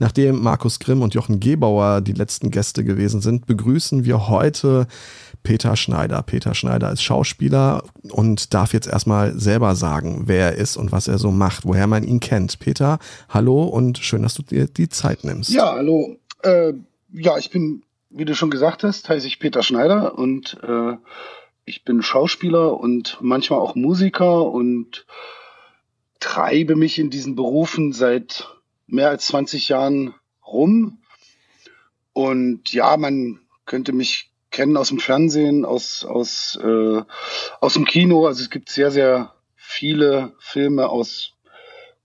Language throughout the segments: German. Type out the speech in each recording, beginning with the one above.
Nachdem Markus Grimm und Jochen Gebauer die letzten Gäste gewesen sind, begrüßen wir heute Peter Schneider. Peter Schneider ist Schauspieler und darf jetzt erstmal selber sagen, wer er ist und was er so macht, woher man ihn kennt. Peter, hallo und schön, dass du dir die Zeit nimmst. Ja, hallo. Äh, ja, ich bin, wie du schon gesagt hast, heiße ich Peter Schneider und äh, ich bin Schauspieler und manchmal auch Musiker und treibe mich in diesen Berufen seit mehr als 20 Jahren rum. Und ja, man könnte mich kennen aus dem Fernsehen, aus, aus, äh, aus dem Kino. Also es gibt sehr, sehr viele Filme aus,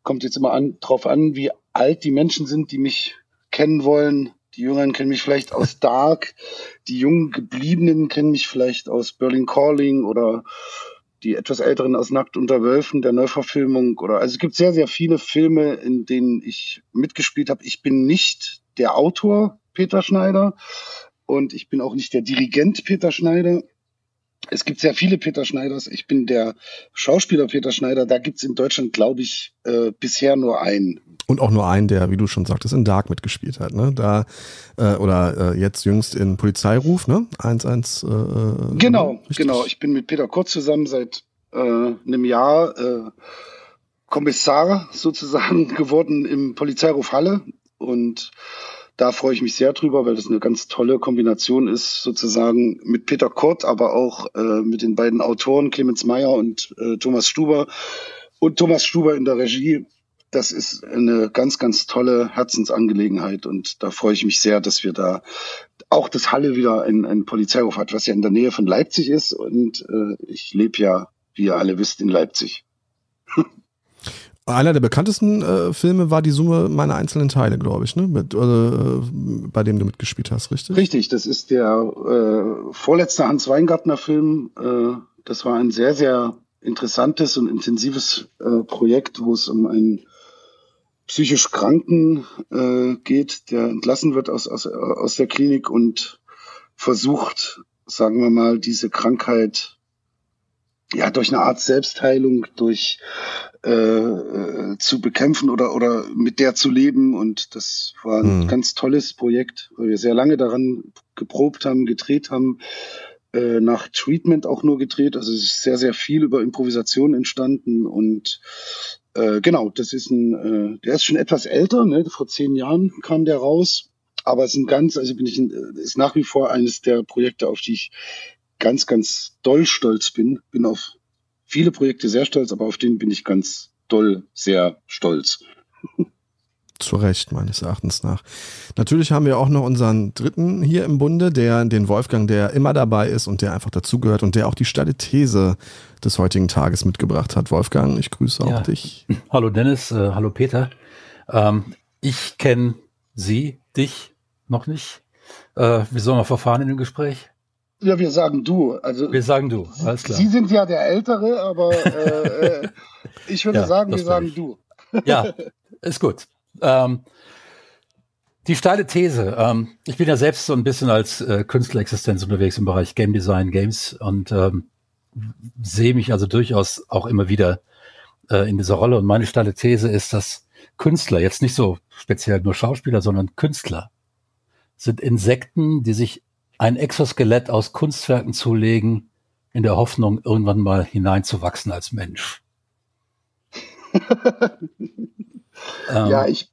kommt jetzt immer an, drauf an, wie alt die Menschen sind, die mich kennen wollen. Die Jüngeren kennen mich vielleicht aus Dark, die jungen Gebliebenen kennen mich vielleicht aus Berlin Calling oder die etwas älteren aus Nackt unter Wölfen, der Neuverfilmung oder also es gibt sehr, sehr viele Filme, in denen ich mitgespielt habe. Ich bin nicht der Autor Peter Schneider, und ich bin auch nicht der Dirigent Peter Schneider. Es gibt sehr viele Peter Schneiders. Ich bin der Schauspieler Peter Schneider. Da gibt's in Deutschland, glaube ich, äh, bisher nur einen. Und auch nur einen, der, wie du schon sagtest, in Dark mitgespielt hat. Ne? Da, äh, oder äh, jetzt jüngst in Polizeiruf, ne? 1-1. Äh, genau, richtig? genau. Ich bin mit Peter Kurz zusammen seit äh, einem Jahr äh, Kommissar sozusagen geworden im Polizeiruf Halle. Und da freue ich mich sehr drüber, weil das eine ganz tolle Kombination ist, sozusagen mit Peter Kort, aber auch äh, mit den beiden Autoren Clemens Meyer und äh, Thomas Stuber und Thomas Stuber in der Regie. Das ist eine ganz, ganz tolle Herzensangelegenheit und da freue ich mich sehr, dass wir da auch das Halle wieder ein, ein Polizeihof hat, was ja in der Nähe von Leipzig ist und äh, ich lebe ja, wie ihr alle wisst, in Leipzig. Einer der bekanntesten äh, Filme war die Summe meiner einzelnen Teile, glaube ich, ne? Mit, äh, bei dem du mitgespielt hast, richtig? Richtig, das ist der äh, vorletzte Hans Weingartner Film. Äh, das war ein sehr, sehr interessantes und intensives äh, Projekt, wo es um einen psychisch Kranken äh, geht, der entlassen wird aus, aus, aus der Klinik und versucht, sagen wir mal, diese Krankheit ja durch eine Art Selbstheilung, durch äh, äh, zu bekämpfen oder oder mit der zu leben und das war ein mhm. ganz tolles Projekt, weil wir sehr lange daran geprobt haben, gedreht haben, äh, nach Treatment auch nur gedreht, also es ist sehr sehr viel über Improvisation entstanden und äh, genau, das ist ein, äh, der ist schon etwas älter, ne? vor zehn Jahren kam der raus, aber es ist ein ganz, also bin ich, ein, ist nach wie vor eines der Projekte, auf die ich ganz, ganz doll stolz bin. Bin auf viele Projekte sehr stolz, aber auf den bin ich ganz doll sehr stolz. Zu Recht, meines Erachtens nach. Natürlich haben wir auch noch unseren dritten hier im Bunde, der den Wolfgang, der immer dabei ist und der einfach dazugehört und der auch die steile These des heutigen Tages mitgebracht hat. Wolfgang, ich grüße auch ja. dich. Hallo Dennis, äh, hallo Peter. Ähm, ich kenne Sie, dich noch nicht. Äh, wie sollen wir verfahren in dem Gespräch? Ja, wir sagen du. Also wir sagen du, alles klar. Sie sind ja der Ältere, aber äh, äh ich würde ja, sagen, wir sagen du. Ja, ist gut. Ähm, die steile These. Ähm, ich bin ja selbst so ein bisschen als äh, Künstlerixistenz unterwegs im Bereich Game Design, Games und ähm, sehe mich also durchaus auch immer wieder äh, in dieser Rolle. Und meine steile These ist, dass Künstler, jetzt nicht so speziell nur Schauspieler, sondern Künstler, sind Insekten, die sich ein Exoskelett aus Kunstwerken zulegen, in der Hoffnung, irgendwann mal hineinzuwachsen als Mensch. ja, ähm, ich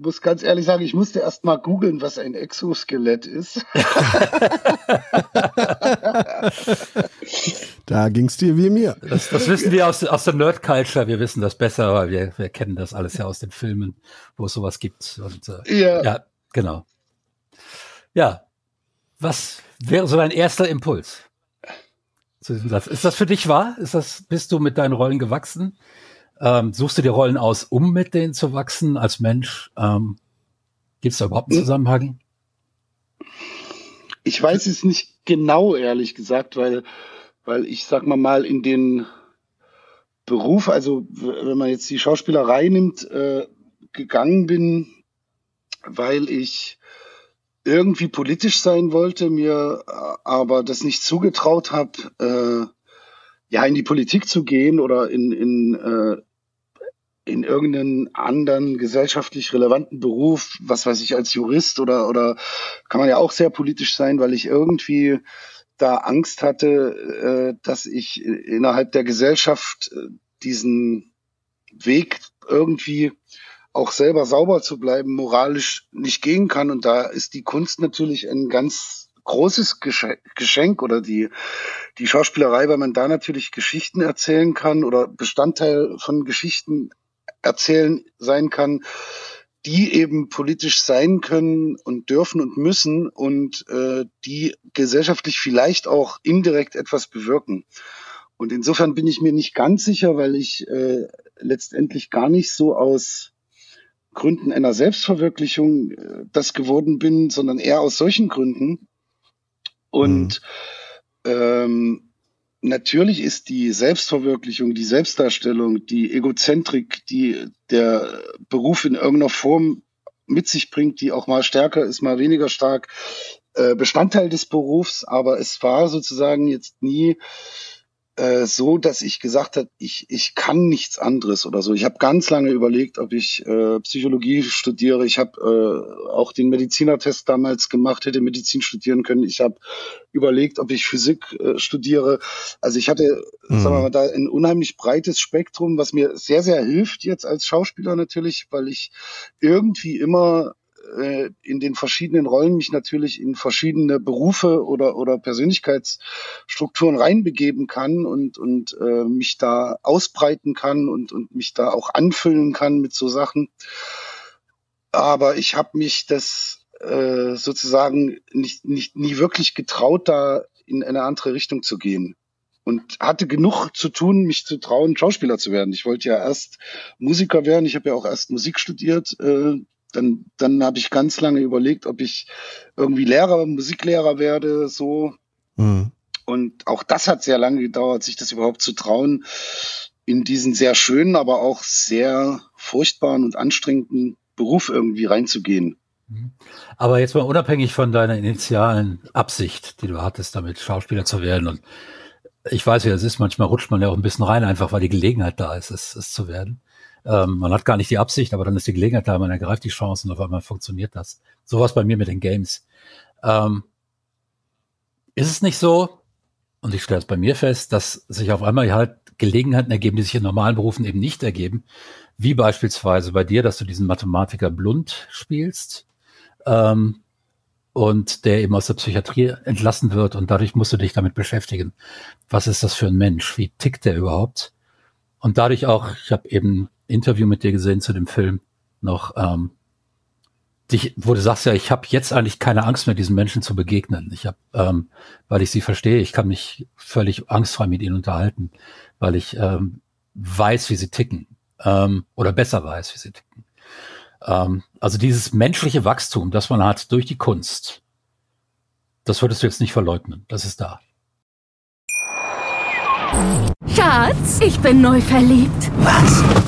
muss ganz ehrlich sagen, ich musste erst mal googeln, was ein Exoskelett ist. da ging es dir wie mir. Das, das wissen wir aus, aus der Nerd-Culture. Wir wissen das besser, weil wir, wir kennen das alles ja aus den Filmen, wo es sowas gibt. Und, äh, ja. ja, genau. Ja, was wäre so dein erster Impuls zu diesem Satz? Ist das für dich wahr? Ist das, bist du mit deinen Rollen gewachsen? Ähm, suchst du dir Rollen aus, um mit denen zu wachsen als Mensch? Ähm, Gibt es da überhaupt einen Zusammenhang? Ich weiß es nicht genau, ehrlich gesagt, weil, weil ich sag mal mal in den Beruf, also wenn man jetzt die Schauspielerei nimmt, äh, gegangen bin, weil ich irgendwie politisch sein wollte, mir äh, aber das nicht zugetraut habe, äh, ja, in die Politik zu gehen oder in, in, äh, in irgendeinen anderen gesellschaftlich relevanten Beruf, was weiß ich, als Jurist oder, oder kann man ja auch sehr politisch sein, weil ich irgendwie da Angst hatte, äh, dass ich innerhalb der Gesellschaft äh, diesen Weg irgendwie auch selber sauber zu bleiben, moralisch nicht gehen kann. Und da ist die Kunst natürlich ein ganz großes Geschenk oder die, die Schauspielerei, weil man da natürlich Geschichten erzählen kann oder Bestandteil von Geschichten erzählen sein kann, die eben politisch sein können und dürfen und müssen und äh, die gesellschaftlich vielleicht auch indirekt etwas bewirken. Und insofern bin ich mir nicht ganz sicher, weil ich äh, letztendlich gar nicht so aus Gründen einer Selbstverwirklichung äh, das geworden bin, sondern eher aus solchen Gründen. Und mhm. ähm, natürlich ist die Selbstverwirklichung, die Selbstdarstellung, die Egozentrik, die der Beruf in irgendeiner Form mit sich bringt, die auch mal stärker ist, mal weniger stark, äh, Bestandteil des Berufs. Aber es war sozusagen jetzt nie äh, so, dass ich gesagt habe, ich, ich kann nichts anderes oder so. Ich habe ganz lange überlegt, ob ich äh, Psychologie studiere. Ich habe äh, auch den Medizinertest damals gemacht, hätte Medizin studieren können. Ich habe überlegt, ob ich Physik äh, studiere. Also ich hatte, mhm. sagen wir mal, da ein unheimlich breites Spektrum, was mir sehr, sehr hilft jetzt als Schauspieler natürlich, weil ich irgendwie immer äh, in den verschiedenen Rollen mich natürlich in verschiedene Berufe oder, oder Persönlichkeitsstrukturen reinbegeben kann und, und äh, mich da ausbreiten kann und, und mich da auch anfüllen kann mit so Sachen. Aber ich habe mich das äh, sozusagen nicht, nicht nie wirklich getraut, da in eine andere Richtung zu gehen und hatte genug zu tun, mich zu trauen, Schauspieler zu werden. Ich wollte ja erst Musiker werden. Ich habe ja auch erst Musik studiert. Äh, dann, dann habe ich ganz lange überlegt, ob ich irgendwie Lehrer, Musiklehrer werde, so. Mhm. Und auch das hat sehr lange gedauert, sich das überhaupt zu trauen, in diesen sehr schönen, aber auch sehr furchtbaren und anstrengenden Beruf irgendwie reinzugehen. Mhm. Aber jetzt mal unabhängig von deiner initialen Absicht, die du hattest, damit Schauspieler zu werden. Und ich weiß ja, es ist, manchmal rutscht man ja auch ein bisschen rein, einfach weil die Gelegenheit da ist, es, es zu werden. Ähm, man hat gar nicht die Absicht, aber dann ist die Gelegenheit da, man ergreift die Chance und auf einmal funktioniert das. Sowas bei mir mit den Games. Ähm, ist es nicht so, und ich stelle es bei mir fest, dass sich auf einmal halt Gelegenheiten ergeben, die sich in normalen Berufen eben nicht ergeben, wie beispielsweise bei dir, dass du diesen Mathematiker Blund spielst ähm, und der eben aus der Psychiatrie entlassen wird und dadurch musst du dich damit beschäftigen. Was ist das für ein Mensch? Wie tickt der überhaupt? Und dadurch auch, ich habe eben Interview mit dir gesehen zu dem Film noch, ähm, dich, wo du sagst ja, ich habe jetzt eigentlich keine Angst mehr, diesen Menschen zu begegnen. Ich habe, ähm, weil ich sie verstehe, ich kann mich völlig angstfrei mit ihnen unterhalten, weil ich ähm, weiß, wie sie ticken ähm, oder besser weiß, wie sie ticken. Ähm, also dieses menschliche Wachstum, das man hat durch die Kunst, das würdest du jetzt nicht verleugnen. Das ist da. Schatz, ich bin neu verliebt. Was?